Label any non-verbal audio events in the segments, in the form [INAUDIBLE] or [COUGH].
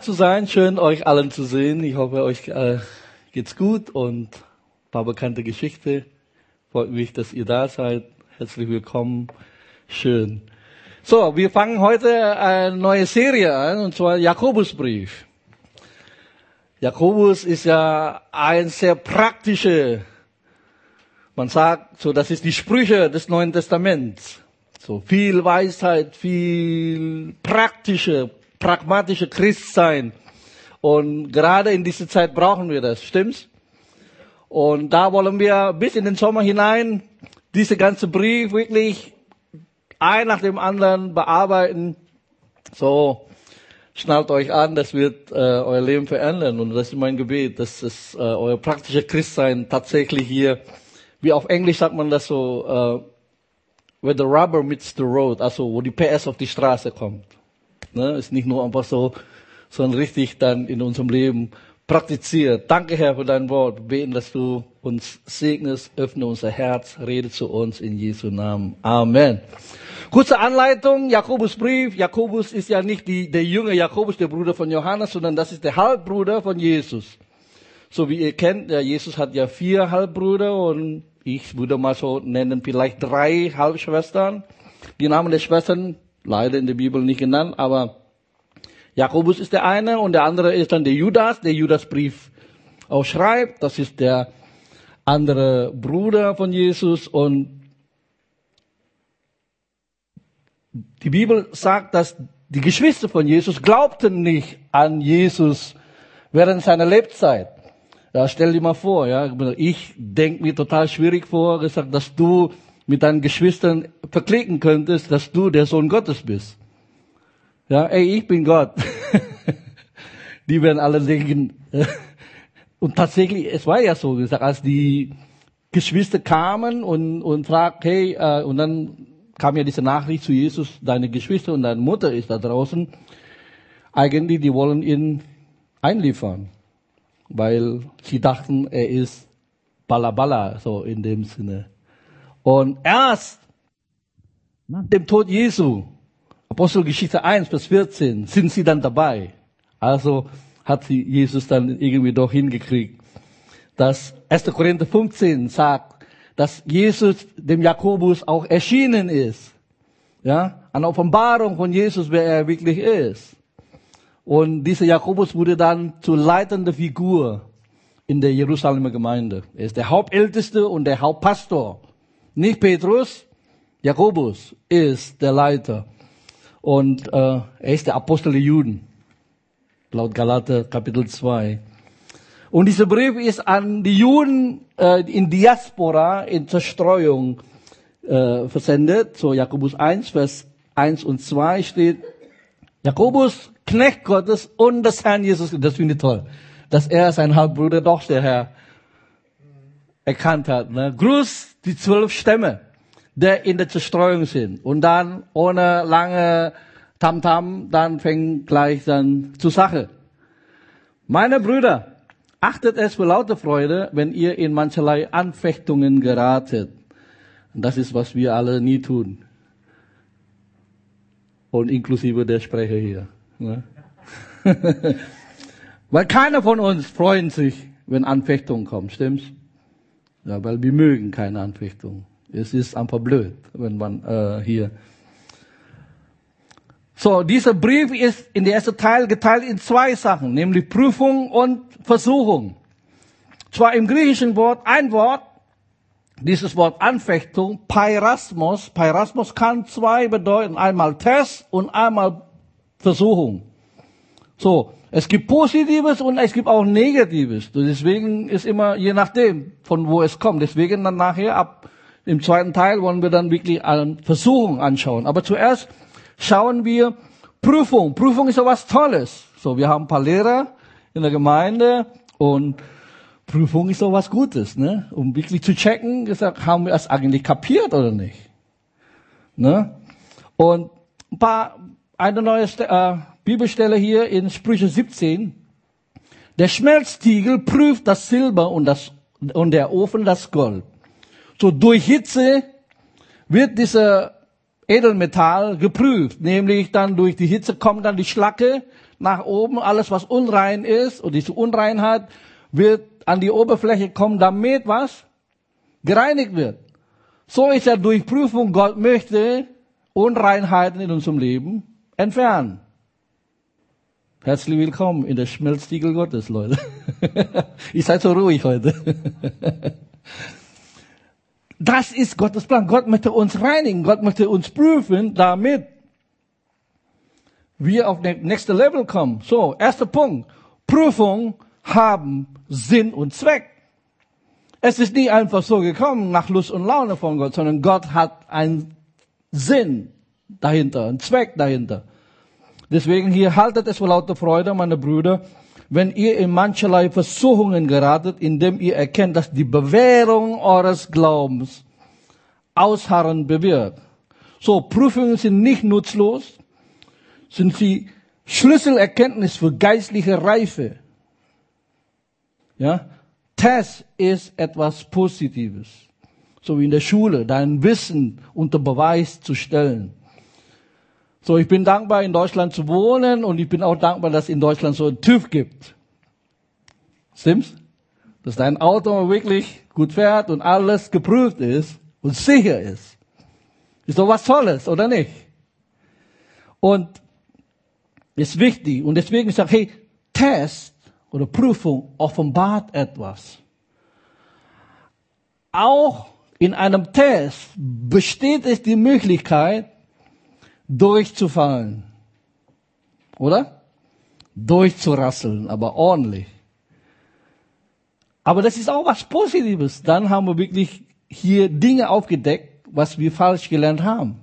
zu sein, schön euch allen zu sehen. Ich hoffe, euch äh, geht's gut und ein paar bekannte Geschichte. Freut mich, dass ihr da seid. Herzlich willkommen. Schön. So, wir fangen heute eine neue Serie an, und zwar Jakobusbrief. Jakobus ist ja ein sehr praktische, man sagt so, das ist die Sprüche des Neuen Testaments. So viel Weisheit, viel praktische, pragmatische Christsein. Und gerade in dieser Zeit brauchen wir das, stimmt's? Und da wollen wir bis in den Sommer hinein diese ganze Brief wirklich ein nach dem anderen bearbeiten. So, schnallt euch an, das wird äh, euer Leben verändern. Und das ist mein Gebet, dass es äh, euer praktische Christsein tatsächlich hier, wie auf Englisch sagt man das so, äh, where the rubber meets the road, also wo die PS auf die Straße kommt. Ne? Ist nicht nur einfach so, sondern richtig dann in unserem Leben praktiziert. Danke, Herr, für dein Wort. beten, dass du uns segnest, öffne unser Herz, rede zu uns in Jesu Namen. Amen. Kurze Anleitung, Jakobusbrief. Jakobus ist ja nicht die, der junge Jakobus, der Bruder von Johannes, sondern das ist der Halbbruder von Jesus. So wie ihr kennt, ja, Jesus hat ja vier Halbbrüder und ich würde mal so nennen, vielleicht drei Halbschwestern. Die Namen der Schwestern leider in der Bibel nicht genannt, aber Jakobus ist der eine und der andere ist dann der Judas, der Judasbrief auch schreibt. Das ist der andere Bruder von Jesus und die Bibel sagt, dass die Geschwister von Jesus glaubten nicht an Jesus während seiner Lebzeit. Ja, stell dir mal vor, ja, ich denk mir total schwierig vor, gesagt, dass du mit deinen Geschwistern verklicken könntest, dass du der Sohn Gottes bist. Ja, ey, ich bin Gott. [LAUGHS] die werden alle denken. [LAUGHS] und tatsächlich, es war ja so gesagt, als die Geschwister kamen und, und fragten, hey, äh, und dann kam ja diese Nachricht zu Jesus, deine Geschwister und deine Mutter ist da draußen. Eigentlich, die wollen ihn einliefern weil sie dachten, er ist Balabala, so in dem Sinne. Und erst nach dem Tod Jesu, Apostelgeschichte 1, Vers 14, sind sie dann dabei. Also hat sie Jesus dann irgendwie doch hingekriegt. dass 1. Korinther 15 sagt, dass Jesus dem Jakobus auch erschienen ist. Ja, eine Offenbarung von Jesus, wer er wirklich ist. Und dieser Jakobus wurde dann zur leitenden Figur in der Jerusalemer Gemeinde. Er ist der Hauptälteste und der Hauptpastor. Nicht Petrus, Jakobus ist der Leiter. Und äh, er ist der Apostel der Juden, laut Galater Kapitel 2. Und dieser Brief ist an die Juden äh, in Diaspora, in Zerstreuung äh, versendet. So Jakobus 1, Vers 1 und 2 steht, Jakobus, Knecht Gottes und des Herrn Jesus, das finde ich toll, dass er sein Halbbruder doch der Herr erkannt hat. Ne? Gruß die zwölf Stämme, der in der Zerstreuung sind. Und dann ohne lange Tamtam, -Tam, dann fängt gleich dann zur Sache. Meine Brüder, achtet es für laute Freude, wenn ihr in mancherlei Anfechtungen geratet. Und das ist, was wir alle nie tun und inklusive der Sprecher hier. Ne? [LAUGHS] weil keiner von uns freut sich, wenn Anfechtungen kommen, stimmt's? Ja, weil wir mögen keine Anfechtung. Es ist einfach blöd, wenn man äh, hier. So, dieser Brief ist in der ersten Teil geteilt in zwei Sachen, nämlich Prüfung und Versuchung. Zwar im griechischen Wort ein Wort, dieses Wort Anfechtung, Peirasmos, Peirasmos kann zwei bedeuten, einmal Test und einmal Versuchung. So, es gibt Positives und es gibt auch Negatives. Deswegen ist immer, je nachdem, von wo es kommt. Deswegen dann nachher ab im zweiten Teil wollen wir dann wirklich Versuchung anschauen. Aber zuerst schauen wir Prüfung. Prüfung ist so was Tolles. So, wir haben ein paar Lehrer in der Gemeinde und Prüfung ist so was Gutes, ne? Um wirklich zu checken, gesagt, haben wir es eigentlich kapiert oder nicht? Ne? Und ein paar, eine neue äh, Bibelstelle hier in Sprüche 17. Der Schmelztiegel prüft das Silber und das, und der Ofen das Gold. So durch Hitze wird dieser Edelmetall geprüft, nämlich dann durch die Hitze kommt dann die Schlacke, nach oben, alles was unrein ist und diese Unreinheit wird an die Oberfläche kommen, damit was? Gereinigt wird. So ist ja durch Prüfung, Gott möchte Unreinheiten in unserem Leben entfernen. Herzlich willkommen in der Schmelztiegel Gottes, Leute. [LAUGHS] ich seid so ruhig heute. [LAUGHS] Das ist Gottes Plan. Gott möchte uns reinigen. Gott möchte uns prüfen, damit wir auf das nächste Level kommen. So, erster Punkt. Prüfung haben Sinn und Zweck. Es ist nie einfach so gekommen nach Lust und Laune von Gott, sondern Gott hat einen Sinn dahinter, einen Zweck dahinter. Deswegen hier haltet es vor lauter Freude, meine Brüder, wenn ihr in mancherlei Versuchungen geratet, indem ihr erkennt, dass die Bewährung eures Glaubens Ausharren bewirkt. So, Prüfungen sind nicht nutzlos, sind sie Schlüsselerkenntnis für geistliche Reife. Ja? Test ist etwas Positives. So wie in der Schule, dein Wissen unter Beweis zu stellen. So, ich bin dankbar, in Deutschland zu wohnen und ich bin auch dankbar, dass es in Deutschland so ein TÜV gibt. Stimmt's? Dass dein Auto wirklich gut fährt und alles geprüft ist und sicher ist. Ist doch was Tolles, oder nicht? Und ist wichtig. Und deswegen sage ich, hey, Test oder Prüfung offenbart etwas. Auch in einem Test besteht es die Möglichkeit, durchzufallen. Oder? Durchzurasseln, aber ordentlich. Aber das ist auch was Positives. Dann haben wir wirklich hier Dinge aufgedeckt, was wir falsch gelernt haben.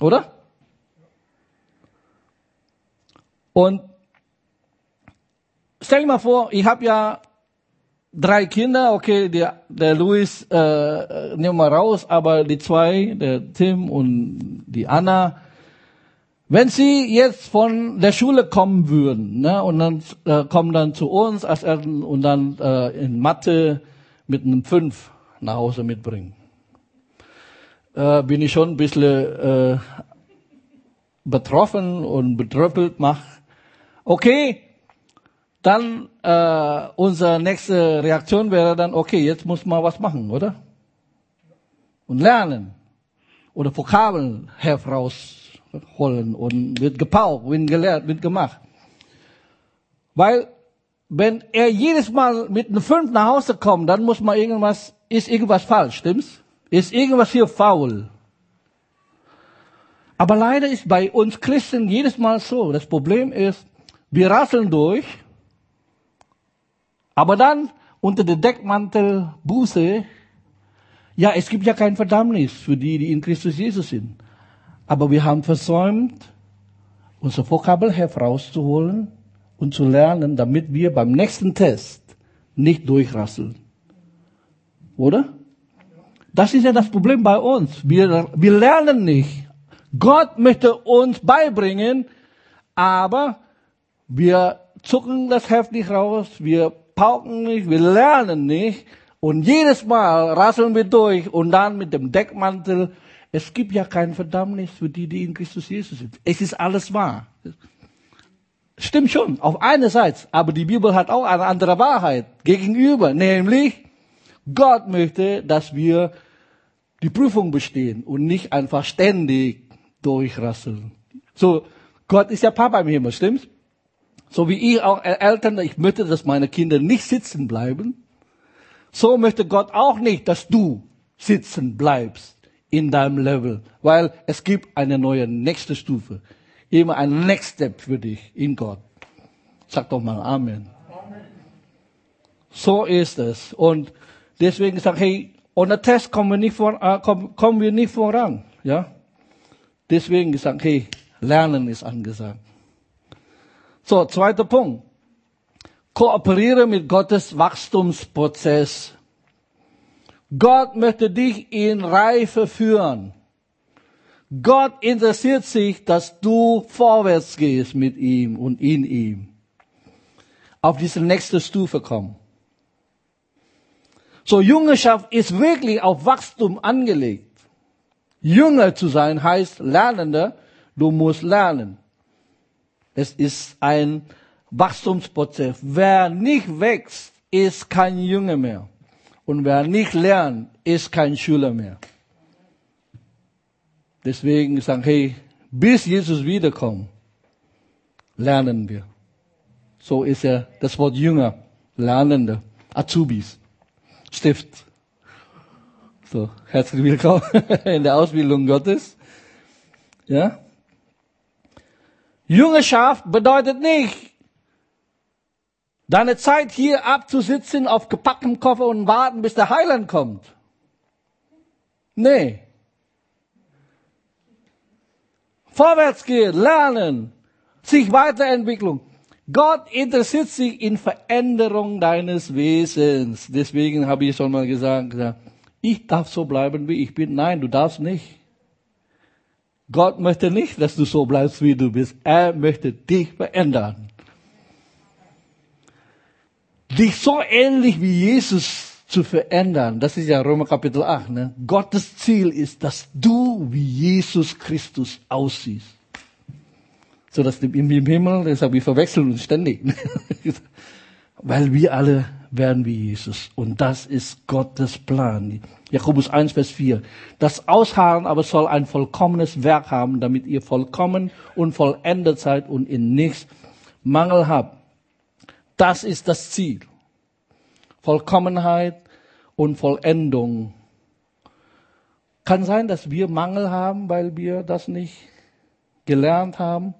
Oder? Und stell dir mal vor, ich habe ja drei Kinder, okay, der, der Luis äh, äh, nehmen wir raus, aber die zwei, der Tim und die Anna, wenn sie jetzt von der Schule kommen würden, ne, und dann äh, kommen dann zu uns als Eltern und dann äh, in Mathe mit einem Fünf nach Hause mitbringen, äh, bin ich schon ein bisschen äh, betroffen und bedröppelt, mach, okay, dann äh, unsere nächste Reaktion wäre dann, okay, jetzt muss man was machen, oder? Und lernen. Oder Vokabeln herausholen und wird gepaukt, wird gelehrt, wird gemacht. Weil, wenn er jedes Mal mit einem Fünf nach Hause kommt, dann muss man irgendwas, ist irgendwas falsch, stimmt's? Ist irgendwas hier faul? Aber leider ist bei uns Christen jedes Mal so. Das Problem ist, wir rasseln durch, aber dann unter der Deckmantel Buße, ja, es gibt ja kein Verdammnis für die, die in Christus Jesus sind. Aber wir haben versäumt, unser Vokabel herauszuholen und zu lernen, damit wir beim nächsten Test nicht durchrasseln. Oder? Das ist ja das Problem bei uns. Wir, wir lernen nicht. Gott möchte uns beibringen, aber wir zucken das Heft nicht raus, wir pauken nicht, wir lernen nicht. Und jedes Mal rasseln wir durch und dann mit dem Deckmantel. Es gibt ja kein Verdammnis für die, die in Christus Jesus sind. Es ist alles wahr. Stimmt schon, auf einer Seite. Aber die Bibel hat auch eine andere Wahrheit gegenüber. Nämlich, Gott möchte, dass wir die Prüfung bestehen und nicht einfach ständig durchrasseln. So, Gott ist ja Papa im Himmel, stimmt's? So wie ich auch Eltern, ich möchte, dass meine Kinder nicht sitzen bleiben. So möchte Gott auch nicht, dass du sitzen bleibst in deinem Level, weil es gibt eine neue nächste Stufe. Immer ein Next Step für dich in Gott. Sag doch mal Amen. Amen. So ist es. Und deswegen ich, hey, ohne Test kommen wir nicht, vor, äh, kommen, kommen wir nicht voran. Ja? Deswegen gesagt, hey, Lernen ist angesagt. So, zweiter Punkt. Kooperiere mit Gottes Wachstumsprozess. Gott möchte dich in Reife führen. Gott interessiert sich, dass du vorwärts gehst mit ihm und in ihm. Auf diese nächste Stufe kommen. So, Jüngerschaft ist wirklich auf Wachstum angelegt. Jünger zu sein heißt Lernender, du musst lernen. Es ist ein Wachstumsprozess. Wer nicht wächst, ist kein Junge mehr. Und wer nicht lernt, ist kein Schüler mehr. Deswegen sagen, hey, bis Jesus wiederkommt, lernen wir. So ist ja das Wort Jünger, Lernende, Azubis, Stift. So, herzlich willkommen [LAUGHS] in der Ausbildung Gottes. Ja? Jüngerschaft bedeutet nicht, deine Zeit hier abzusitzen auf gepacktem Koffer und warten, bis der Heiland kommt. Nee. Vorwärts gehen, lernen, sich weiterentwickeln. Gott interessiert sich in Veränderung deines Wesens. Deswegen habe ich schon mal gesagt, ich darf so bleiben, wie ich bin. Nein, du darfst nicht. Gott möchte nicht, dass du so bleibst, wie du bist. Er möchte dich verändern. Dich so ähnlich wie Jesus zu verändern. Das ist ja Römer Kapitel 8. Ne? Gottes Ziel ist, dass du wie Jesus Christus aussiehst. So dass im Himmel, deshalb wir verwechseln uns ständig. [LAUGHS] Weil wir alle werden wie Jesus. Und das ist Gottes Plan. Jakobus 1, Vers 4. Das Ausharren aber soll ein vollkommenes Werk haben, damit ihr vollkommen und vollendet seid und in nichts Mangel habt. Das ist das Ziel. Vollkommenheit und Vollendung. Kann sein, dass wir Mangel haben, weil wir das nicht gelernt haben.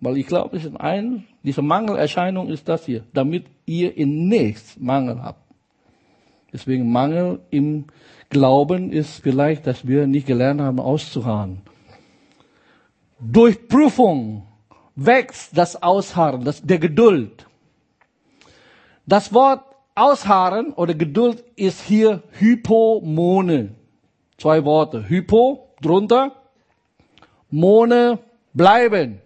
Weil ich glaube, es ist ein, diese Mangelerscheinung ist das hier, damit ihr in nichts Mangel habt. Deswegen Mangel im Glauben ist vielleicht, dass wir nicht gelernt haben, auszuharren. Durch Prüfung wächst das Ausharren, das, der Geduld. Das Wort Ausharren oder Geduld ist hier Hypomone. Zwei Worte. Hypo, drunter. Mone, bleiben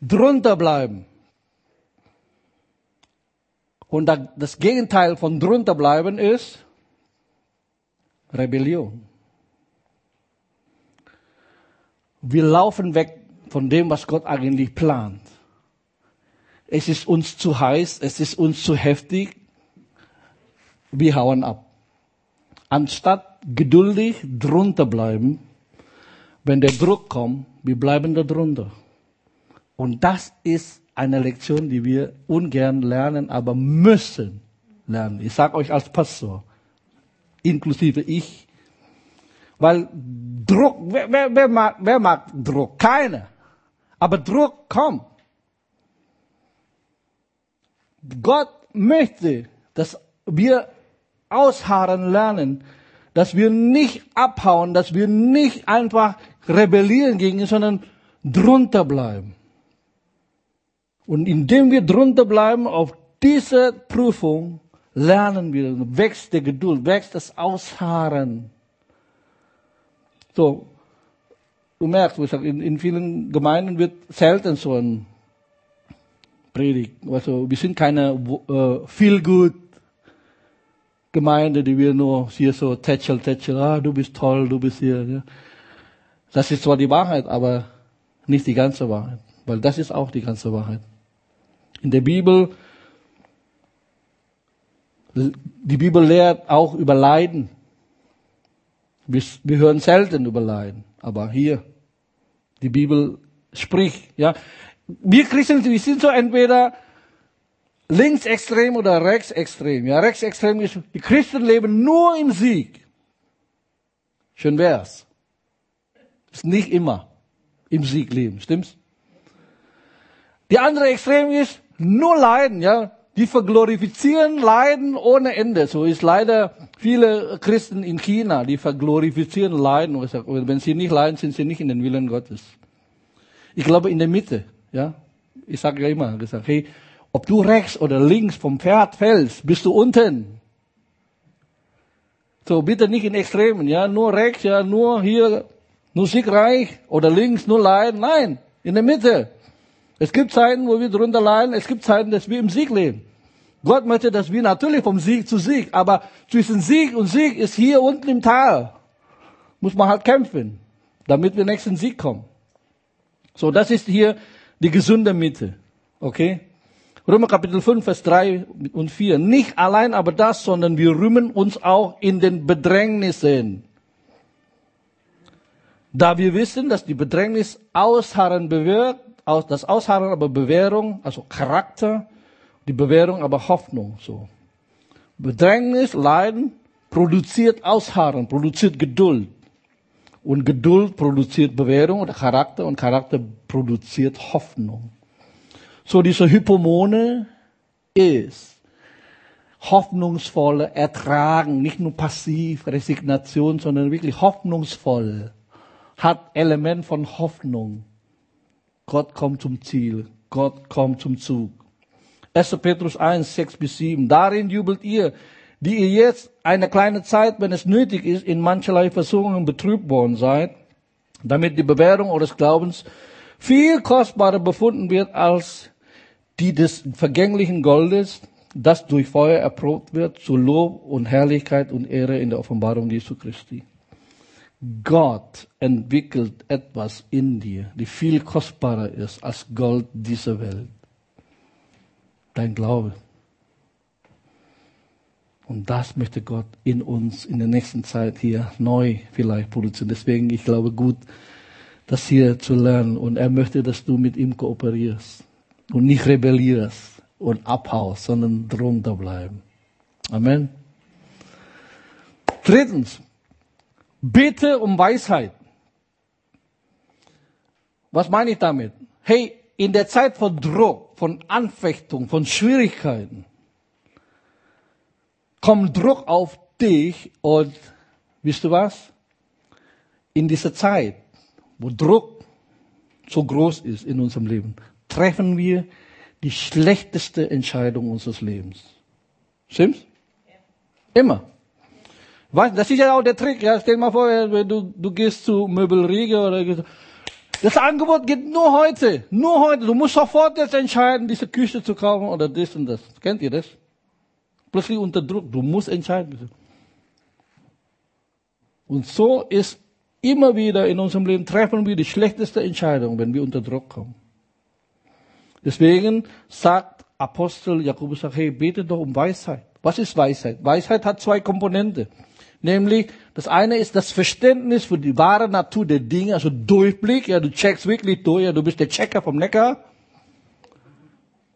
drunter bleiben. Und das Gegenteil von drunter bleiben ist Rebellion. Wir laufen weg von dem, was Gott eigentlich plant. Es ist uns zu heiß, es ist uns zu heftig. Wir hauen ab. Anstatt geduldig drunter bleiben, wenn der Druck kommt, wir bleiben da drunter. Und das ist eine Lektion, die wir ungern lernen, aber müssen lernen. Ich sage euch als Pastor, inklusive ich, weil Druck, wer, wer, wer, mag, wer mag Druck? Keiner. Aber Druck kommt. Gott möchte, dass wir ausharren lernen, dass wir nicht abhauen, dass wir nicht einfach rebellieren gegen ihn, sondern drunter bleiben. Und indem wir drunter bleiben auf diese Prüfung, lernen wir, wächst die Geduld, wächst das Ausharren. So, du merkst, in, in vielen Gemeinden wird selten so ein Predigt. Also wir sind keine äh, feel good Gemeinde, die wir nur hier so tätschel, tätschel, ah, du bist toll, du bist hier. Ja. Das ist zwar die Wahrheit, aber nicht die ganze Wahrheit, weil das ist auch die ganze Wahrheit in der Bibel. Die Bibel lehrt auch über Leiden. Wir, wir hören selten über Leiden, aber hier, die Bibel spricht, ja. Wir Christen, wir sind so entweder linksextrem oder rechtsextrem. Ja, rechtsextrem ist, die Christen leben nur im Sieg. Schön wär's. Ist nicht immer im Sieg leben, stimmt's? Die andere Extrem ist, nur Leiden, ja. Die verglorifizieren Leiden ohne Ende. So ist leider viele Christen in China, die verglorifizieren Leiden. Wenn sie nicht leiden, sind sie nicht in den Willen Gottes. Ich glaube in der Mitte, ja. Ich sage ja immer, gesagt, hey, ob du rechts oder links vom Pferd fällst, bist du unten. So, bitte nicht in Extremen, ja, nur rechts, ja, nur hier, nur siegreich oder links, nur leiden. Nein, in der Mitte. Es gibt Zeiten, wo wir drunter leiden. Es gibt Zeiten, dass wir im Sieg leben. Gott möchte, dass wir natürlich vom Sieg zu Sieg, aber zwischen Sieg und Sieg ist hier unten im Tal. Muss man halt kämpfen, damit wir nächsten Sieg kommen. So, das ist hier die gesunde Mitte. Okay? Römer Kapitel 5, Vers 3 und 4. Nicht allein aber das, sondern wir rühmen uns auch in den Bedrängnissen. Da wir wissen, dass die Bedrängnis Ausharren bewirkt, das Ausharren aber Bewährung, also Charakter, die Bewährung aber Hoffnung, so. Bedrängnis, Leiden produziert Ausharren, produziert Geduld. Und Geduld produziert Bewährung oder Charakter und Charakter produziert Hoffnung. So diese Hypomone ist hoffnungsvolle Ertragen, nicht nur passiv, Resignation, sondern wirklich hoffnungsvoll, hat Element von Hoffnung. Gott kommt zum Ziel, Gott kommt zum Zug. 1. Petrus 1, 6 bis 7. Darin jubelt ihr, die ihr jetzt eine kleine Zeit, wenn es nötig ist, in mancherlei Versuchungen betrübt worden seid, damit die Bewährung eures Glaubens viel kostbarer befunden wird als die des vergänglichen Goldes, das durch Feuer erprobt wird, zu Lob und Herrlichkeit und Ehre in der Offenbarung Jesu Christi. Gott entwickelt etwas in dir, die viel kostbarer ist als Gold dieser Welt. Dein Glaube. Und das möchte Gott in uns in der nächsten Zeit hier neu vielleicht produzieren. Deswegen, ich glaube, gut, das hier zu lernen. Und er möchte, dass du mit ihm kooperierst und nicht rebellierst und abhaust, sondern drunter bleiben. Amen. Drittens, bitte um Weisheit. Was meine ich damit? Hey, in der Zeit von Druck, von Anfechtung, von Schwierigkeiten, kommt Druck auf dich und wisst du was? In dieser Zeit, wo Druck so groß ist in unserem Leben, treffen wir die schlechteste Entscheidung unseres Lebens. Stimmt's? Immer. Weißt, das ist ja auch der Trick. Ja, stell dir mal vor, du, du gehst zu Möbelriege oder das Angebot geht nur heute, nur heute. Du musst sofort jetzt entscheiden, diese Küche zu kaufen oder das und das. Kennt ihr das? plötzlich unter Druck. Du musst entscheiden. Und so ist immer wieder in unserem Leben treffen wir die schlechteste Entscheidung, wenn wir unter Druck kommen. Deswegen sagt Apostel Jakobus, hey, bete doch um Weisheit. Was ist Weisheit? Weisheit hat zwei Komponente. Nämlich, das eine ist das Verständnis für die wahre Natur der Dinge, also Durchblick, ja, du checkst wirklich durch, ja, du bist der Checker vom Neckar.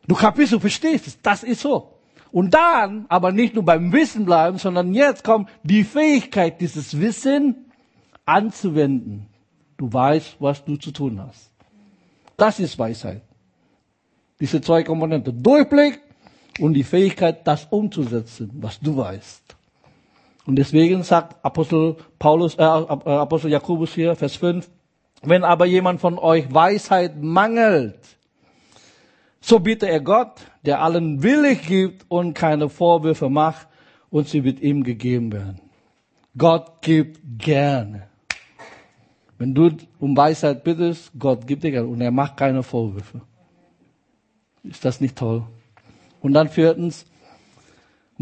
Du kapierst, du verstehst, das ist so. Und dann aber nicht nur beim Wissen bleiben, sondern jetzt kommt die Fähigkeit, dieses Wissen anzuwenden. Du weißt, was du zu tun hast. Das ist Weisheit. Diese zwei Komponenten. Durchblick und die Fähigkeit, das umzusetzen, was du weißt. Und deswegen sagt Apostel Paulus, äh, Apostel Jakobus hier, Vers 5, wenn aber jemand von euch Weisheit mangelt, so bitte er Gott, der allen willig gibt und keine Vorwürfe macht, und sie wird ihm gegeben werden. Gott gibt gerne. Wenn du um Weisheit bittest, Gott gibt dir gerne und er macht keine Vorwürfe. Ist das nicht toll? Und dann viertens,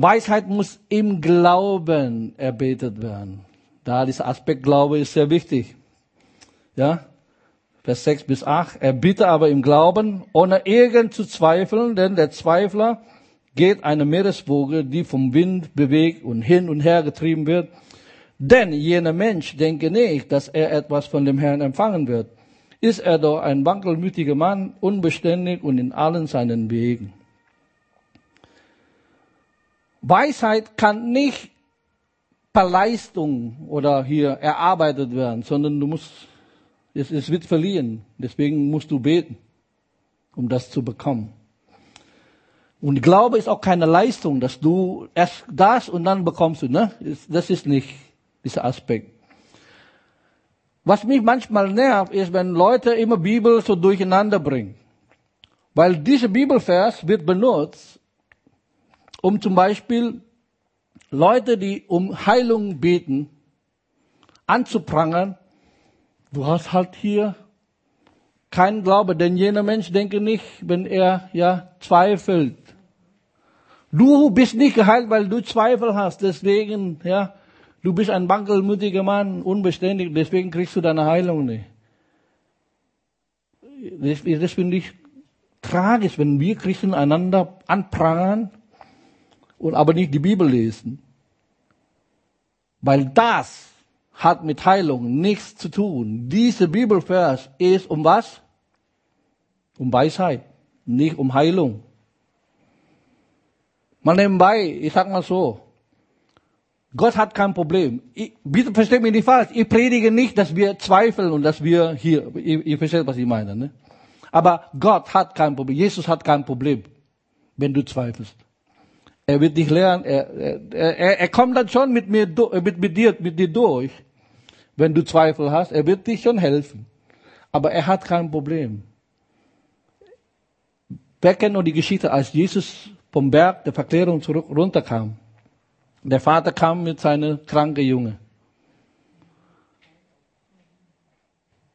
Weisheit muss im Glauben erbetet werden. Da dieser Aspekt Glaube ist sehr wichtig. Ja? Vers 6 bis 8. Er bitte aber im Glauben, ohne irgend zu zweifeln, denn der Zweifler geht eine Meereswoge, die vom Wind bewegt und hin und her getrieben wird. Denn jener Mensch denke nicht, dass er etwas von dem Herrn empfangen wird. Ist er doch ein wankelmütiger Mann, unbeständig und in allen seinen Wegen. Weisheit kann nicht per Leistung oder hier erarbeitet werden, sondern du musst es, es wird verliehen. Deswegen musst du beten, um das zu bekommen. Und Glaube ist auch keine Leistung, dass du erst das und dann bekommst du. Ne? Das ist nicht dieser Aspekt. Was mich manchmal nervt, ist, wenn Leute immer Bibel so durcheinander bringen. Weil dieser Bibelvers wird benutzt, um zum Beispiel Leute, die um Heilung beten, anzuprangern Du hast halt hier keinen Glaube, denn jener Mensch denke nicht, wenn er ja zweifelt. Du bist nicht geheilt, weil du Zweifel hast, deswegen, ja, du bist ein wankelmütiger Mann, unbeständig, deswegen kriegst du deine Heilung nicht. das, das finde ich tragisch, wenn wir Christen einander anprangern und aber nicht die Bibel lesen. Weil das hat mit Heilung nichts zu tun. Diese Bibelvers ist um was? Um Weisheit, nicht um Heilung. Mal nebenbei, ich sag mal so, Gott hat kein Problem. Ich, bitte versteht mich nicht falsch. Ich predige nicht, dass wir zweifeln und dass wir hier, ihr, ihr versteht, was ich meine. Ne? Aber Gott hat kein Problem. Jesus hat kein Problem, wenn du zweifelst. Er wird dich lernen. Er, er, er, er kommt dann schon mit mir, mit, mit dir, mit dir durch, wenn du Zweifel hast. Er wird dich schon helfen. Aber er hat kein Problem. Wer kennt noch die Geschichte, als Jesus vom Berg der Verklärung zurück runterkam? Der Vater kam mit seinem kranken Junge.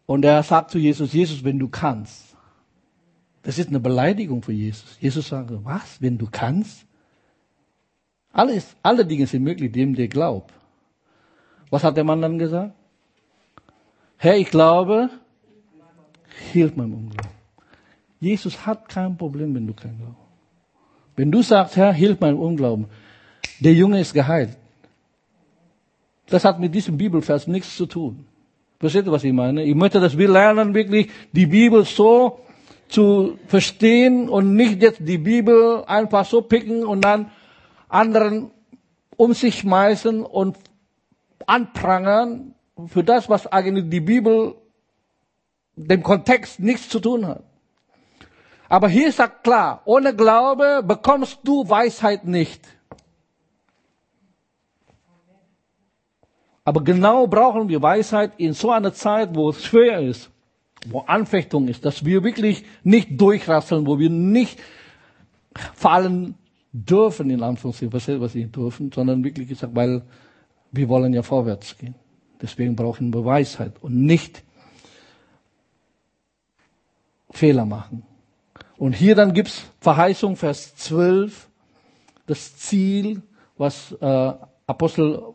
Und er sagt zu Jesus, Jesus, wenn du kannst. Das ist eine Beleidigung für Jesus. Jesus sagt, was, wenn du kannst? Alles, alle Dinge sind möglich, dem der glaubt. Was hat der Mann dann gesagt? Herr, ich glaube, hilf meinem Unglauben. Jesus hat kein Problem, wenn du kein Glauben. Wenn du sagst, Herr, hilf meinem Unglauben, der Junge ist geheilt. Das hat mit diesem Bibelvers nichts zu tun. Versteht ihr, was ich meine? Ich möchte, dass wir lernen, wirklich die Bibel so zu verstehen und nicht jetzt die Bibel einfach so picken und dann anderen um sich schmeißen und anprangern für das, was eigentlich die Bibel dem Kontext nichts zu tun hat. Aber hier sagt klar, ohne Glaube bekommst du Weisheit nicht. Aber genau brauchen wir Weisheit in so einer Zeit, wo es schwer ist, wo Anfechtung ist, dass wir wirklich nicht durchrasseln, wo wir nicht fallen dürfen, in Anführungszeichen, was ich dürfen, sondern wirklich gesagt, weil wir wollen ja vorwärts gehen. Deswegen brauchen wir Weisheit und nicht Fehler machen. Und hier dann gibt's Verheißung, Vers 12, das Ziel, was äh, Apostel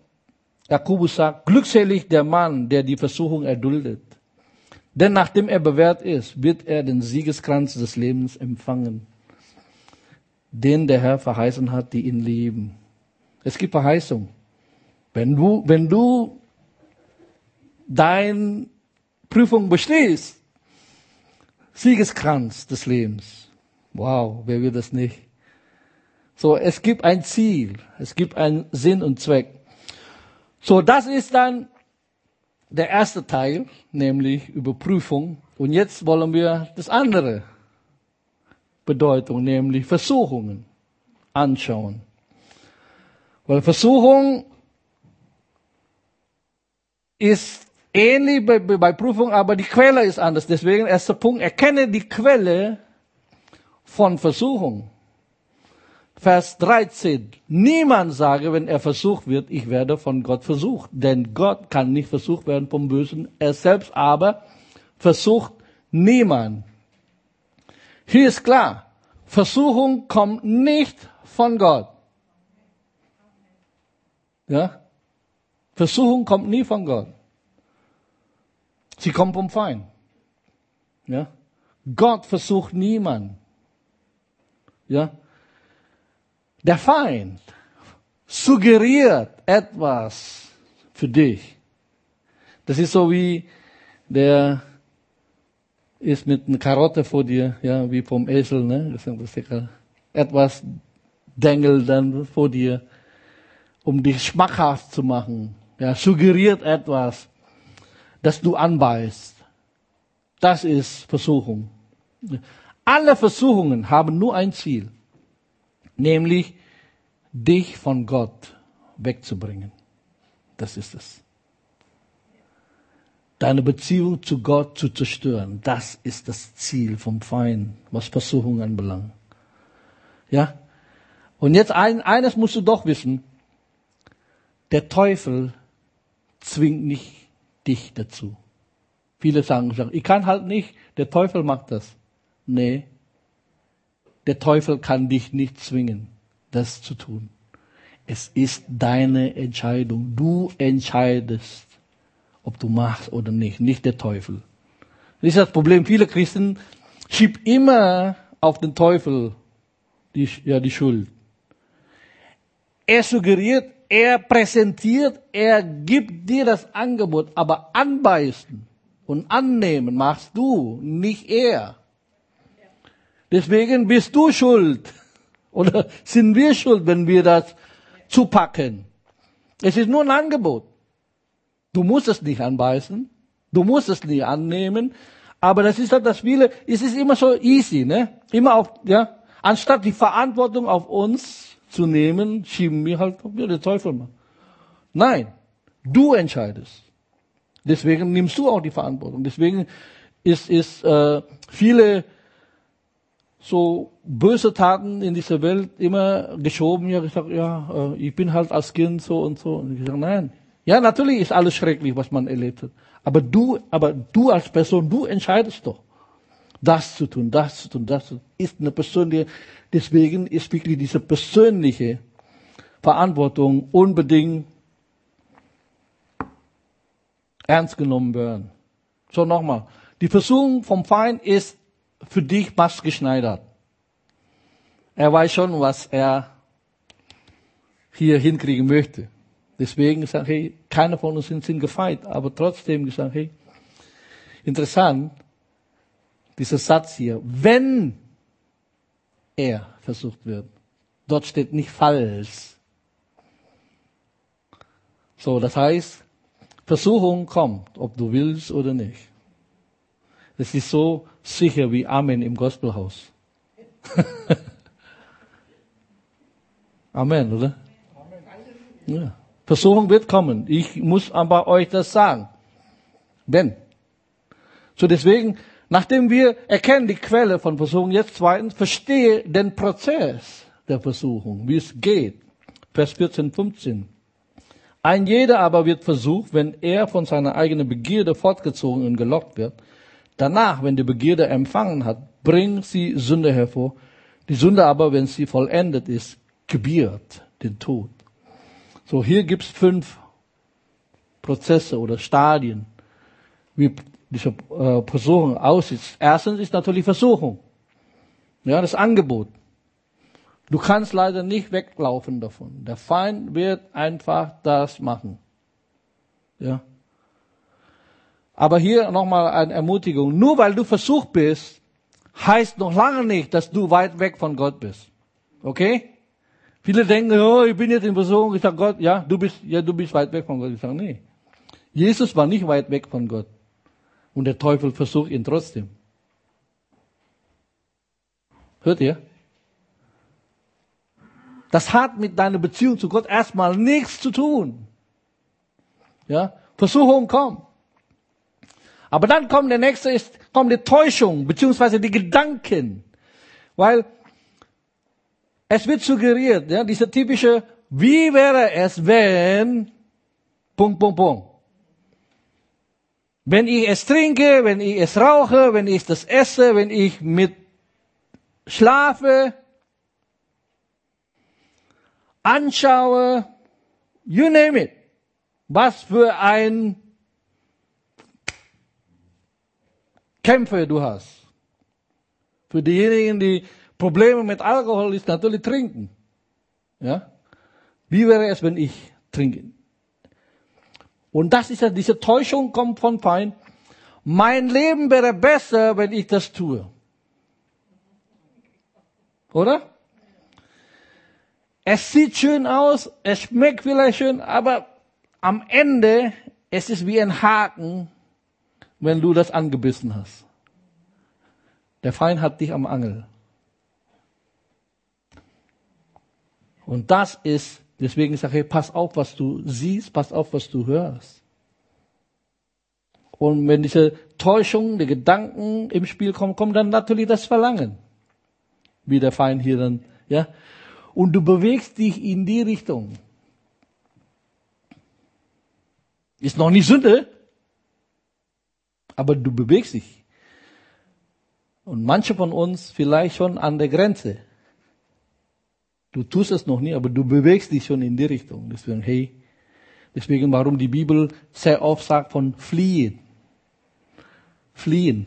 Jakobus sagt, glückselig der Mann, der die Versuchung erduldet. Denn nachdem er bewährt ist, wird er den Siegeskranz des Lebens empfangen, den der Herr verheißen hat, die ihn lieben. Es gibt Verheißung. Wenn du, wenn du deine Prüfung bestehst, Siegeskranz des Lebens. Wow, wer will das nicht? So, es gibt ein Ziel, es gibt einen Sinn und Zweck. So, das ist dann der erste Teil, nämlich Überprüfung. Und jetzt wollen wir das andere Bedeutung, nämlich Versuchungen anschauen. Weil Versuchung ist ähnlich bei, bei Prüfung, aber die Quelle ist anders. Deswegen erster Punkt, erkenne die Quelle von Versuchung. Vers 13. Niemand sage, wenn er versucht wird, ich werde von Gott versucht. Denn Gott kann nicht versucht werden vom Bösen. Er selbst aber versucht niemand. Hier ist klar, Versuchung kommt nicht von Gott. Ja? Versuchung kommt nie von Gott. Sie kommt vom Feind. Ja? Gott versucht niemand. Ja? Der Feind suggeriert etwas für dich. Das ist so wie der ist mit einer Karotte vor dir, ja, wie vom Esel, ne? Etwas dengelt dann vor dir, um dich schmackhaft zu machen. Ja, suggeriert etwas, dass du anbeißt. Das ist Versuchung. Alle Versuchungen haben nur ein Ziel nämlich dich von Gott wegzubringen. Das ist es. Deine Beziehung zu Gott zu zerstören, das ist das Ziel vom Feind, was Versuchung anbelangt. Ja? Und jetzt ein, eines musst du doch wissen. Der Teufel zwingt nicht dich dazu. Viele sagen, ich kann halt nicht, der Teufel macht das. Nee, der Teufel kann dich nicht zwingen, das zu tun. Es ist deine Entscheidung. Du entscheidest, ob du machst oder nicht, nicht der Teufel. Das ist das Problem. Viele Christen schiebt immer auf den Teufel die, ja, die Schuld. Er suggeriert, er präsentiert, er gibt dir das Angebot, aber anbeißen und annehmen machst du, nicht er. Deswegen bist du schuld. Oder [LAUGHS] sind wir schuld, wenn wir das zupacken? Es ist nur ein Angebot. Du musst es nicht anbeißen. Du musst es nicht annehmen. Aber das ist halt das Viele. Es ist immer so easy, ne? Immer auf, ja. Anstatt die Verantwortung auf uns zu nehmen, schieben wir halt auf den Teufel mal. Nein. Du entscheidest. Deswegen nimmst du auch die Verantwortung. Deswegen ist, ist äh, viele so böse Taten in dieser Welt immer geschoben. Ja, gesagt, ja, äh, ich bin halt als Kind so und so. Und ich sage, nein. Ja, natürlich ist alles schrecklich, was man erlebt hat. Aber du, aber du als Person, du entscheidest doch, das zu tun, das zu tun, das zu tun. Ist eine persönliche, deswegen ist wirklich diese persönliche Verantwortung unbedingt ernst genommen werden. So nochmal. Die Versuchung vom Feind ist für dich maßgeschneidert. Er weiß schon, was er hier hinkriegen möchte. Deswegen gesagt, hey, keiner von uns sind, gefeit, aber trotzdem gesagt, hey, interessant, dieser Satz hier, wenn er versucht wird, dort steht nicht falsch. So, das heißt, Versuchung kommt, ob du willst oder nicht. Das ist so sicher wie Amen im Gospelhaus. [LAUGHS] Amen, oder? Amen. Ja. Versuchung wird kommen. Ich muss aber euch das sagen. Wenn. So deswegen, nachdem wir erkennen die Quelle von Versuchung, jetzt zweitens, verstehe den Prozess der Versuchung, wie es geht. Vers 14, 15. Ein jeder aber wird versucht, wenn er von seiner eigenen Begierde fortgezogen und gelockt wird. Danach, wenn die Begierde empfangen hat, bringt sie Sünde hervor. Die Sünde aber, wenn sie vollendet ist, gebiert den Tod. So, hier gibt's fünf Prozesse oder Stadien, wie diese äh, Versuchung aussieht. Erstens ist natürlich Versuchung. Ja, das Angebot. Du kannst leider nicht weglaufen davon. Der Feind wird einfach das machen. Ja. Aber hier nochmal eine Ermutigung. Nur weil du versucht bist, heißt noch lange nicht, dass du weit weg von Gott bist. Okay? Viele denken, oh, ich bin jetzt in Versuchung. Ich sage Gott, ja, du bist, ja, du bist weit weg von Gott. Ich sage, nee. Jesus war nicht weit weg von Gott. Und der Teufel versucht ihn trotzdem. Hört ihr? Das hat mit deiner Beziehung zu Gott erstmal nichts zu tun. Ja? Versuchung kommt. Aber dann kommt der nächste ist, kommt die Täuschung, beziehungsweise die Gedanken. Weil es wird suggeriert, ja, diese typische, wie wäre es, wenn, Punkt, Punkt, Punkt. Wenn ich es trinke, wenn ich es rauche, wenn ich das esse, wenn ich mit schlafe, anschaue, you name it. Was für ein Kämpfe du hast. Für diejenigen, die Probleme mit Alkohol ist natürlich trinken. Ja? Wie wäre es, wenn ich trinke? Und das ist ja, diese Täuschung kommt von Feind. Mein Leben wäre besser, wenn ich das tue. Oder? Es sieht schön aus, es schmeckt vielleicht schön, aber am Ende, es ist wie ein Haken, wenn du das angebissen hast. Der Feind hat dich am Angel. Und das ist, deswegen sage ich, pass auf, was du siehst, pass auf, was du hörst. Und wenn diese Täuschung, die Gedanken im Spiel kommen, kommt dann natürlich das Verlangen. Wie der Feind hier dann, ja. Und du bewegst dich in die Richtung. Ist noch nicht Sünde, aber du bewegst dich. Und manche von uns vielleicht schon an der Grenze. Du tust es noch nie, aber du bewegst dich schon in die Richtung. Deswegen, hey, deswegen, warum die Bibel sehr oft sagt von fliehen. Fliehen.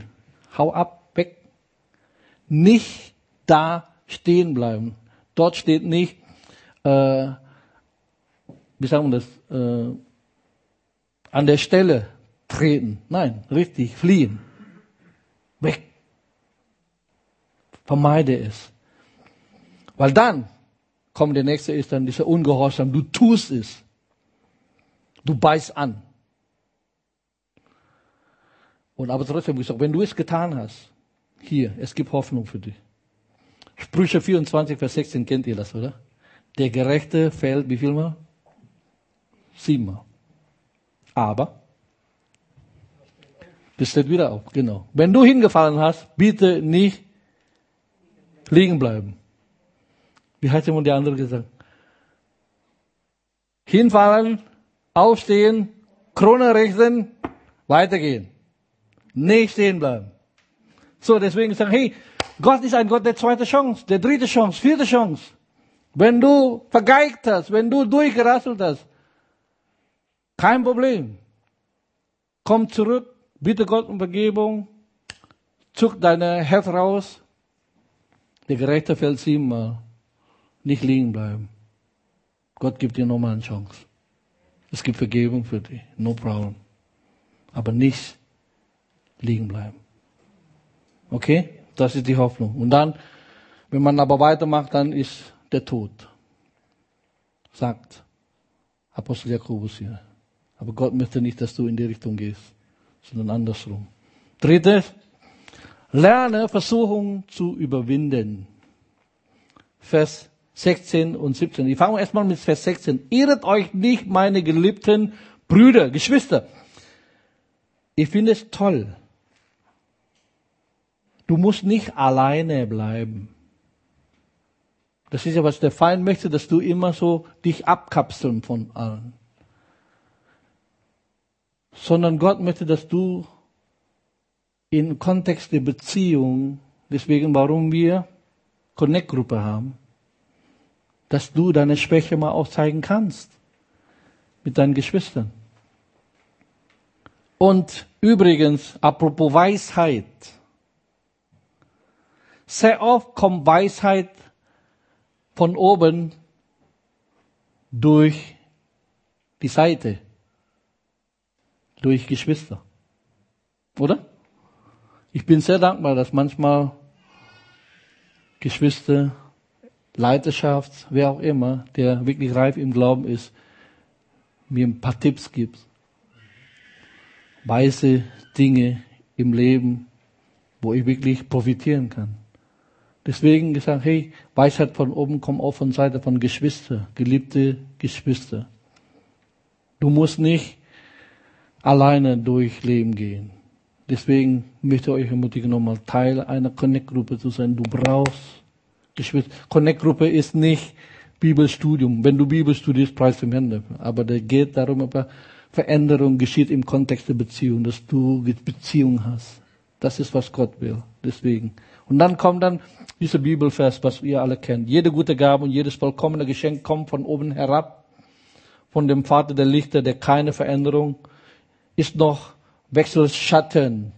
Hau ab, weg. nicht da stehen bleiben. Dort steht nicht, äh, wie sagen wir das, äh, an der Stelle treten. Nein, richtig, fliehen. Weg. Vermeide es. Weil dann kommt der nächste ist dann dieser Ungehorsam. Du tust es. Du beißt an. Und aber trotzdem, ich sage, wenn du es getan hast, hier, es gibt Hoffnung für dich. Sprüche 24, Vers 16, kennt ihr das, oder? Der Gerechte fällt wie viel mal? Siebenmal. Aber, das steht wieder auf, genau. Wenn du hingefallen hast, bitte nicht liegen bleiben. Wie hat jemand der andere gesagt? Hinfallen, aufstehen, Krone richten, weitergehen. Nicht stehen bleiben. So, deswegen sagen, hey, Gott ist ein Gott der zweiten Chance, der dritte Chance, vierte Chance. Wenn du vergeigt hast, wenn du durchgerasselt hast, kein Problem. Komm zurück, bitte Gott um Vergebung, zuck deine Herz raus. Der Gerechte fällt siebenmal. Nicht liegen bleiben. Gott gibt dir nochmal eine Chance. Es gibt Vergebung für dich, no problem. Aber nicht liegen bleiben. Okay? Das ist die Hoffnung. Und dann, wenn man aber weitermacht, dann ist der Tod. Sagt Apostel Jakobus hier. Aber Gott möchte nicht, dass du in die Richtung gehst, sondern andersrum. Drittes, lerne Versuchung zu überwinden. Vers 16 und 17. Ich fange erstmal mit Vers 16. Irret euch nicht, meine geliebten Brüder, Geschwister. Ich finde es toll, Du musst nicht alleine bleiben. Das ist ja, was der Feind möchte, dass du immer so dich abkapseln von allen. Sondern Gott möchte, dass du im Kontext der Beziehung, deswegen warum wir Connect-Gruppe haben, dass du deine Schwäche mal auch zeigen kannst mit deinen Geschwistern. Und übrigens, apropos Weisheit, sehr oft kommt Weisheit von oben durch die Seite, durch Geschwister. Oder? Ich bin sehr dankbar, dass manchmal Geschwister, Leiterschaft, wer auch immer, der wirklich reif im Glauben ist, mir ein paar Tipps gibt. Weise Dinge im Leben, wo ich wirklich profitieren kann. Deswegen gesagt, hey, Weisheit von oben kommt auch von Seite von Geschwister, geliebte Geschwister. Du musst nicht alleine durch Leben gehen. Deswegen möchte ich euch ermutigen, nochmal Teil einer Connect-Gruppe zu sein. Du brauchst Geschwister. Connect-Gruppe ist nicht Bibelstudium. Wenn du Bibel studierst, preist dem Herrn. Aber der geht darum, aber Veränderung geschieht im Kontext der Beziehung, dass du Beziehung hast. Das ist, was Gott will. Deswegen. Und dann kommt dann dieser Bibelvers, was ihr alle kennt. Jede gute Gabe und jedes vollkommene Geschenk kommt von oben herab, von dem Vater der Lichter, der keine Veränderung ist noch Wechselschatten.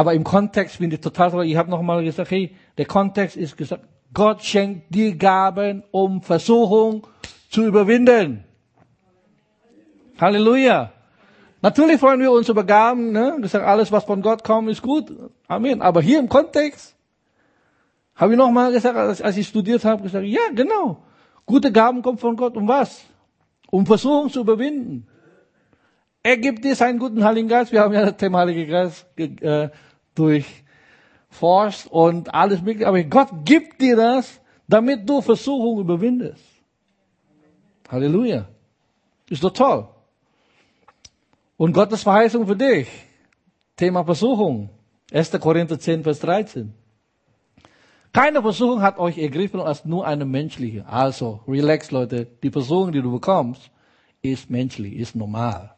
Aber im Kontext finde ich total toll. Ich habe noch mal gesagt, hey, der Kontext ist gesagt, Gott schenkt dir Gaben, um Versuchung zu überwinden. Halleluja. Natürlich freuen wir uns über Gaben, ne? Gesagt, alles, was von Gott kommt, ist gut. Amen. Aber hier im Kontext habe ich nochmal gesagt, als ich studiert habe, gesagt, ja, genau. Gute Gaben kommen von Gott. Um was? Um Versuchung zu überwinden. Er gibt dir seinen guten Heiligen Geist. Wir haben ja das Thema Heiligen Geist äh, durchforscht und alles mögliche. Aber Gott gibt dir das, damit du Versuchung überwindest. Halleluja. Ist doch toll. Und Gottes Verheißung für dich. Thema Versuchung. 1. Korinther 10, Vers 13. Keine Versuchung hat euch ergriffen als nur eine menschliche. Also, relax Leute, die Versuchung, die du bekommst, ist menschlich, ist normal.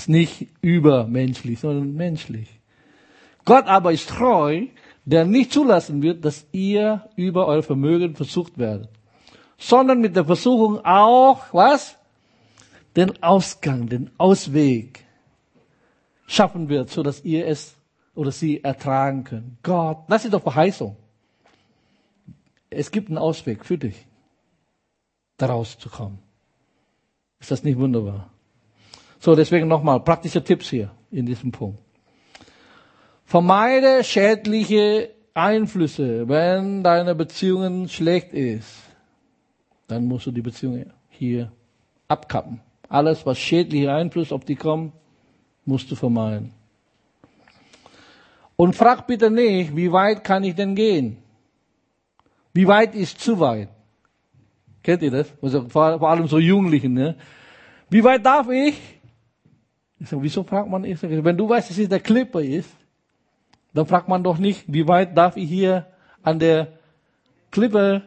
Ist nicht übermenschlich, sondern menschlich. Gott aber ist treu, der nicht zulassen wird, dass ihr über euer Vermögen versucht werdet, sondern mit der Versuchung auch, was? den Ausgang, den Ausweg schaffen wird, so dass ihr es oder sie ertragen können. Gott, das ist doch Verheißung. Es gibt einen Ausweg für dich, daraus zu kommen. Ist das nicht wunderbar? So, deswegen nochmal praktische Tipps hier in diesem Punkt. Vermeide schädliche Einflüsse, wenn deine Beziehung schlecht ist. Dann musst du die Beziehung hier abkappen. Alles, was schädliche Einflüsse auf die kommen, musst du vermeiden. Und frag bitte nicht, wie weit kann ich denn gehen? Wie weit ist zu weit? Kennt ihr das? Also vor allem so Jugendlichen, ne? Wie weit darf ich? Ich sage, wieso fragt man? Ich sage, wenn du weißt, dass es der Clipper ist, dann fragt man doch nicht, wie weit darf ich hier an der Klippe,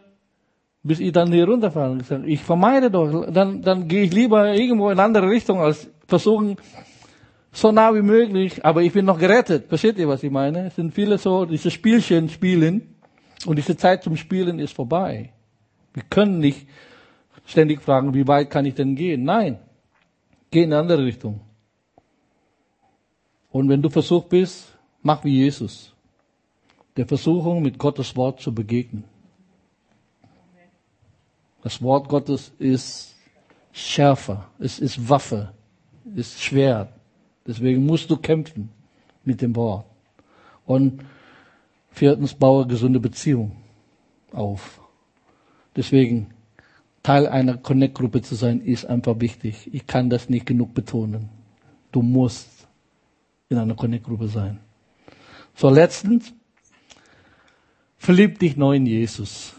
bis ich dann hier runterfalle. Ich, sage, ich vermeide doch, dann, dann gehe ich lieber irgendwo in eine andere Richtung, als versuchen, so nah wie möglich, aber ich bin noch gerettet. Versteht ihr, was ich meine? Es sind viele so, diese Spielchen spielen und diese Zeit zum Spielen ist vorbei. Wir können nicht ständig fragen, wie weit kann ich denn gehen? Nein, geh in eine andere Richtung. Und wenn du versucht bist, mach wie Jesus, der Versuchung mit Gottes Wort zu begegnen. Das Wort Gottes ist schärfer, es ist Waffe, ist Schwert. Deswegen musst du kämpfen mit dem Wort. Und viertens, baue gesunde Beziehungen auf. Deswegen, Teil einer Connect-Gruppe zu sein, ist einfach wichtig. Ich kann das nicht genug betonen. Du musst in einer Connect-Gruppe sein. So, letztens, verlieb dich neu in Jesus.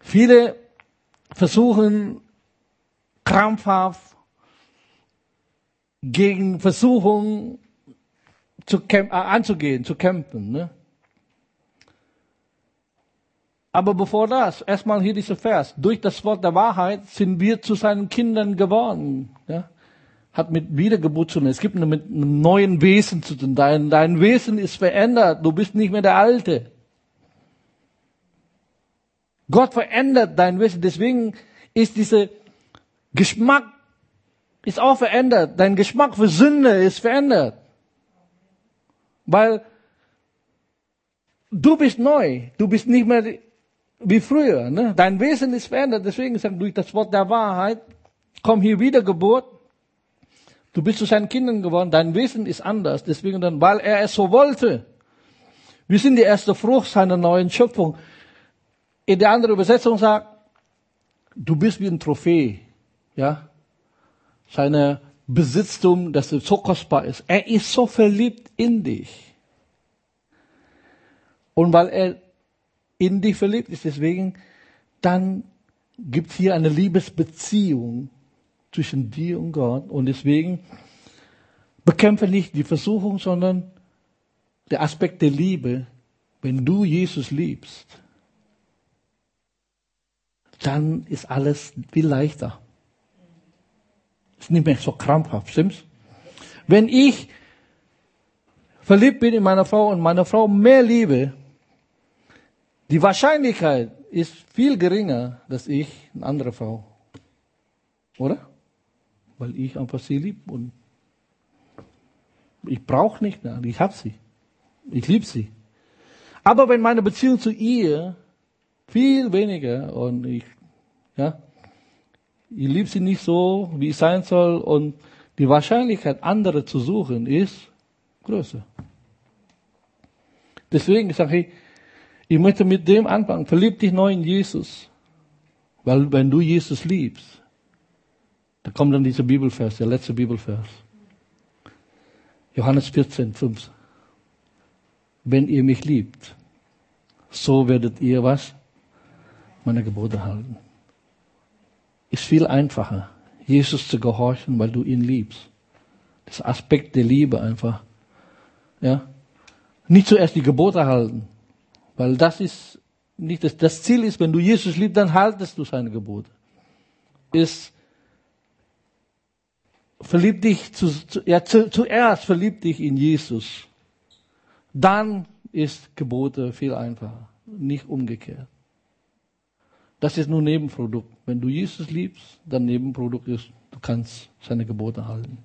Viele versuchen krampfhaft gegen Versuchungen zu äh, anzugehen, zu kämpfen. Ne? Aber bevor das, erstmal hier dieser Vers. Durch das Wort der Wahrheit sind wir zu seinen Kindern geworden. Ja? Hat mit Wiedergeburt zu tun. Es gibt mit einem neuen Wesen zu tun. Dein, dein Wesen ist verändert. Du bist nicht mehr der Alte. Gott verändert dein Wesen. Deswegen ist dieser Geschmack ist auch verändert. Dein Geschmack für Sünde ist verändert. Weil du bist neu. Du bist nicht mehr wie früher. Ne? Dein Wesen ist verändert. Deswegen sagt durch das Wort der Wahrheit, komm hier Wiedergeburt. Du bist zu seinen Kindern geworden. Dein Wesen ist anders. Deswegen dann, weil er es so wollte. Wir sind die erste Frucht seiner neuen Schöpfung. In der anderen Übersetzung sagt, du bist wie ein Trophäe. Ja? seine Besitztum, dass er so kostbar ist. Er ist so verliebt in dich. Und weil er in dich verliebt ist, deswegen, dann gibt hier eine Liebesbeziehung zwischen dir und Gott. Und deswegen bekämpfe nicht die Versuchung, sondern der Aspekt der Liebe. Wenn du Jesus liebst, dann ist alles viel leichter. Ist nicht mehr so krampfhaft, stimmt's? Wenn ich verliebt bin in meine Frau und meine Frau mehr liebe, die Wahrscheinlichkeit ist viel geringer, dass ich eine andere Frau, oder? Weil ich einfach sie liebe und ich brauche nicht mehr, ich habe sie. Ich liebe sie. Aber wenn meine Beziehung zu ihr viel weniger und ich, ja, ich liebe sie nicht so, wie es sein soll und die Wahrscheinlichkeit, andere zu suchen, ist größer. Deswegen sage ich, ich möchte mit dem anfangen. Verlieb dich neu in Jesus. Weil wenn du Jesus liebst, da kommt dann dieser Bibelvers, der letzte Bibelvers. Johannes 14, 5. Wenn ihr mich liebt, so werdet ihr was? Meine Gebote halten ist viel einfacher, Jesus zu gehorchen, weil du ihn liebst. Das Aspekt der Liebe einfach. Ja. Nicht zuerst die Gebote halten, weil das ist nicht das, das Ziel ist, wenn du Jesus liebst, dann haltest du seine Gebote. Ist, verlieb dich zu, ja, zu, zuerst verlieb dich in Jesus. Dann ist Gebote viel einfacher, nicht umgekehrt. Das ist nur Nebenprodukt. Wenn du Jesus liebst, dann Nebenprodukt ist, du kannst seine Gebote halten.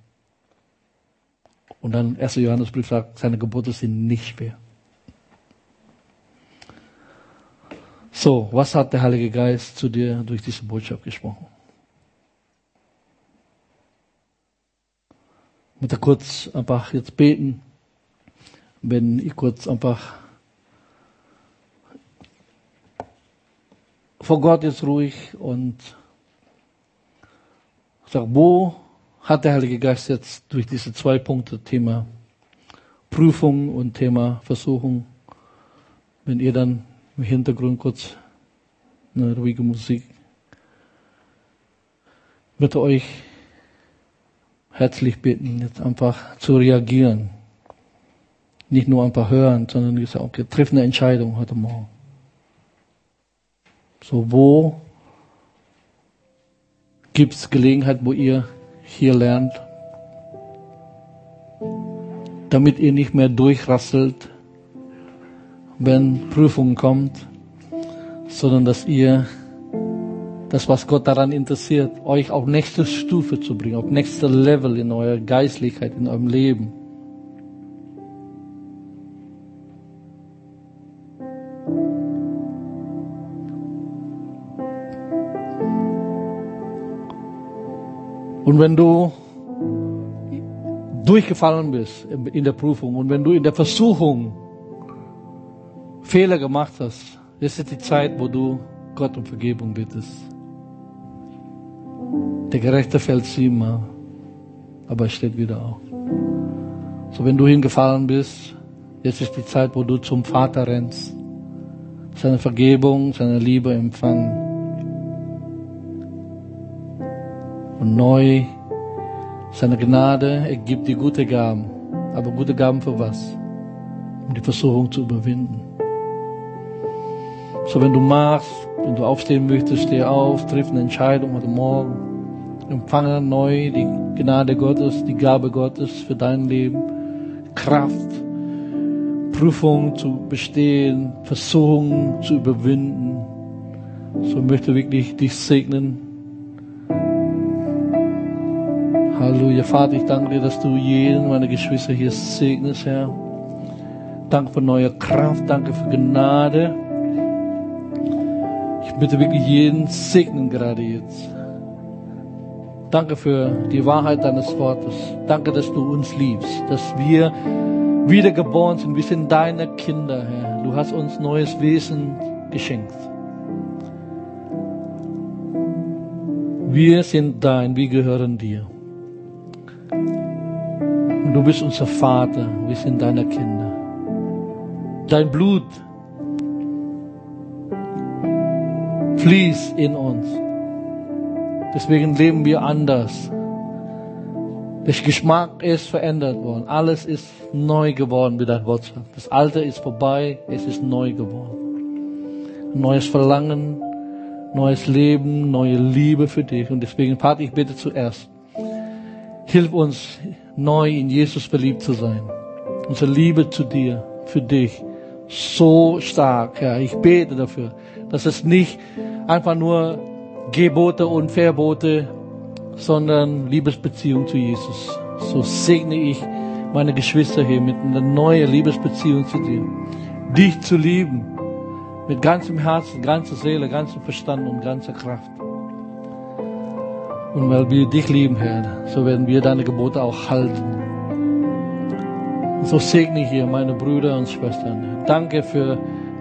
Und dann 1. Johannesbrief sagt, seine Gebote sind nicht schwer. So, was hat der Heilige Geist zu dir durch diese Botschaft gesprochen? Ich möchte kurz einfach jetzt beten, wenn ich kurz einfach vor Gott jetzt ruhig und sag, wo hat der Heilige Geist jetzt durch diese zwei Punkte, Thema Prüfung und Thema Versuchung, wenn ihr dann im Hintergrund kurz eine ruhige Musik, bitte euch herzlich bitten, jetzt einfach zu reagieren. Nicht nur einfach hören, sondern gesagt, okay, triff eine Entscheidung heute Morgen. So, wo gibt es Gelegenheit, wo ihr hier lernt, damit ihr nicht mehr durchrasselt, wenn Prüfung kommt, sondern dass ihr das, was Gott daran interessiert, euch auf nächste Stufe zu bringen, auf nächste Level in eurer Geistlichkeit, in eurem Leben. Und wenn du durchgefallen bist in der Prüfung und wenn du in der Versuchung Fehler gemacht hast, ist die Zeit, wo du Gott um Vergebung bittest. Der Gerechte fällt siebenmal, aber er steht wieder auf. So, wenn du hingefallen bist, jetzt ist die Zeit, wo du zum Vater rennst, seine Vergebung, seine Liebe empfangen. Und neu seine Gnade, er gibt dir gute Gaben. Aber gute Gaben für was? Um die Versuchung zu überwinden. So, wenn du magst, wenn du aufstehen möchtest, steh auf, triff eine Entscheidung heute Morgen. Empfange neu die Gnade Gottes, die Gabe Gottes für dein Leben. Kraft, Prüfung zu bestehen, Versuchungen zu überwinden. So möchte wirklich dich segnen. Halleluja. Vater, ich danke dir, dass du jeden meiner Geschwister hier segnest, Herr. Danke für neue Kraft, danke für Gnade. Bitte wirklich jeden segnen gerade jetzt. Danke für die Wahrheit deines Wortes. Danke, dass du uns liebst, dass wir wiedergeboren sind. Wir sind deine Kinder, Herr. Du hast uns neues Wesen geschenkt. Wir sind dein, wir gehören dir. Und du bist unser Vater, wir sind deine Kinder. Dein Blut fließt in uns. Deswegen leben wir anders. Der Geschmack ist verändert worden. Alles ist neu geworden, wie dein Wort sagt. Das Alte ist vorbei, es ist neu geworden. neues Verlangen, neues Leben, neue Liebe für dich. Und deswegen, Vater, ich bitte zuerst, hilf uns neu in Jesus verliebt zu sein. Unsere Liebe zu dir, für dich, so stark, Herr. Ich bete dafür, dass es nicht einfach nur Gebote und Verbote, sondern Liebesbeziehung zu Jesus. So segne ich meine Geschwister hier mit einer neuen Liebesbeziehung zu dir. Dich zu lieben, mit ganzem Herzen, ganzer Seele, ganzem Verstand und ganzer Kraft. Und weil wir dich lieben, Herr, so werden wir deine Gebote auch halten. So segne ich hier meine Brüder und Schwestern. Danke für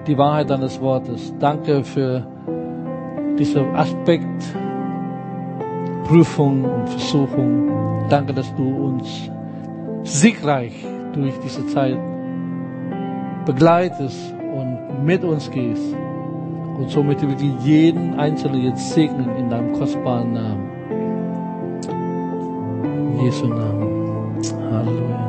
die Wahrheit deines Wortes. Danke für diesen Aspekt Prüfung und Versuchung. Danke, dass du uns siegreich durch diese Zeit begleitest und mit uns gehst. Und somit wirklich jeden Einzelnen jetzt segnen in deinem kostbaren Namen. In Jesu Namen. Halleluja.